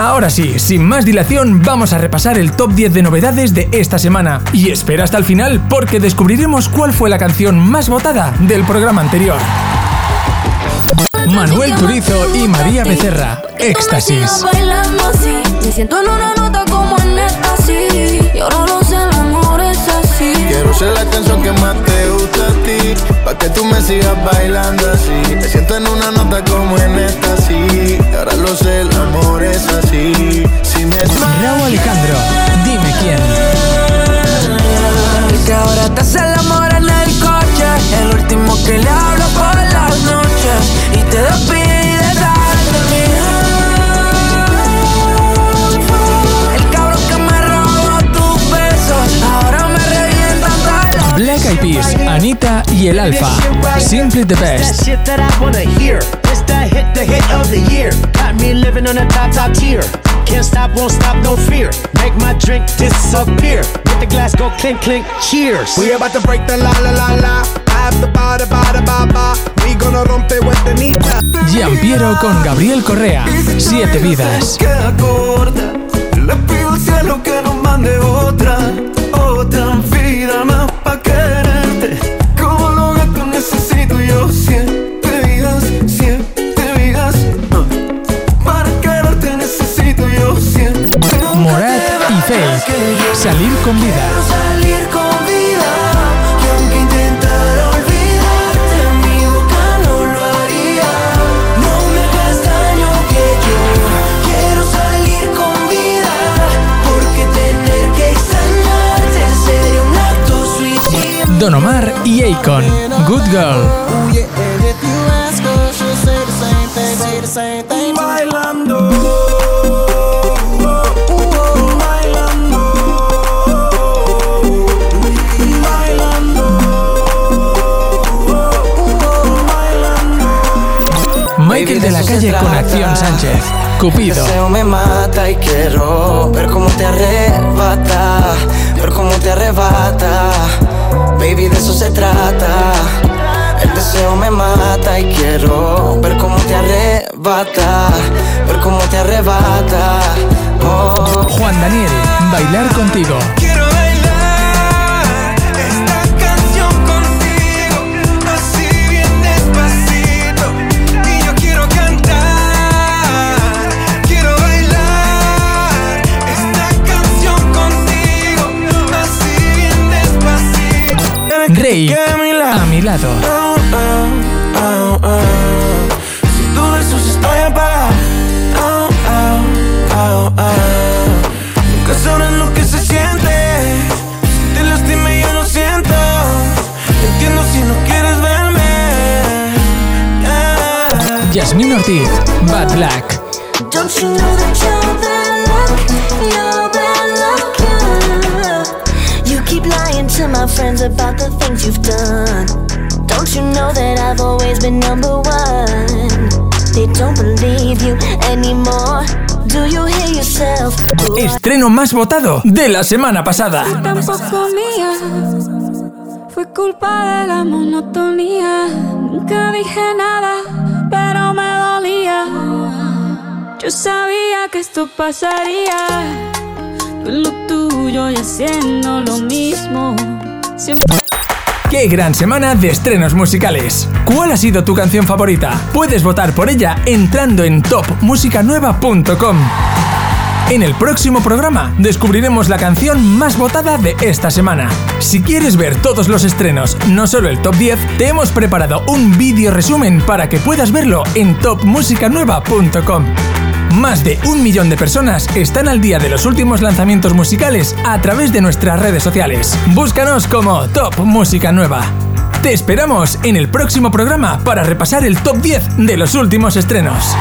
Ahora sí, sin más dilación, vamos a repasar el top 10 de novedades de esta semana. Y espera hasta el final porque descubriremos cuál fue la canción más votada del programa anterior. Manuel Turizo y María Becerra, Éxtasis. Me siento en una nota como en éxtasis. Y ahora lo sé, el amor es así. Quiero ser la canción que más te gusta a ti. Pa' que tú me sigas bailando así. Me siento en una nota como en éxtasis. Y el Alfa. Simply the best. Can't stop, won't stop, no fear. Make my drink disappear. With the glass go clink, clink. Cheers. We about to break the la la la la. I have the ba da ba da ba ba. We gonna romper with the nita. Giampiero con Gabriel Correa, Siete vidas. Queda corta. Le pido al cielo que nos mande otra, otra vida más pa' quererte. Con vida. salir con vida. Y aunque intentara olvidarte, mi boca no lo haría. No me hagas daño que yo quiero salir con vida. Porque tener que extrañarte sería un acto suicida. Don Omar y Akon, Good Girl. Michael de la Calle con Acción Sánchez, Cupido. deseo me mata y quiero ver cómo te arrebata, ver cómo te arrebata. Baby, de eso se trata. El deseo me mata y quiero ver cómo te arrebata, ver cómo te arrebata. Oh. Juan Daniel, Bailar contigo. Rey, a mi lado. Oh, oh, oh, oh. Sin tu besos estoy apagado. Oh, oh, oh, oh. Nunca sabrás lo que se siente. Si te lastimé yo no siento. Entiendo si no quieres verme. Yeah. Yasmín Ortiz, Bad Black. Don't you know that friends about the things you've done. Don't you know that I've always been number one? They don't believe you anymore. Do you hear yourself? Estreno más votado de la semana pasada. tampoco mía. Fue culpa de la monotonía. Nunca dije nada, pero me dolía. Yo sabía que esto pasaría. Tú lo tuyo y haciendo lo mismo. ¡Qué gran semana de estrenos musicales! ¿Cuál ha sido tu canción favorita? Puedes votar por ella entrando en topmusicanueva.com. En el próximo programa descubriremos la canción más votada de esta semana. Si quieres ver todos los estrenos, no solo el top 10, te hemos preparado un vídeo resumen para que puedas verlo en topmusicanueva.com. Más de un millón de personas están al día de los últimos lanzamientos musicales a través de nuestras redes sociales. Búscanos como Top Música Nueva. Te esperamos en el próximo programa para repasar el top 10 de los últimos estrenos.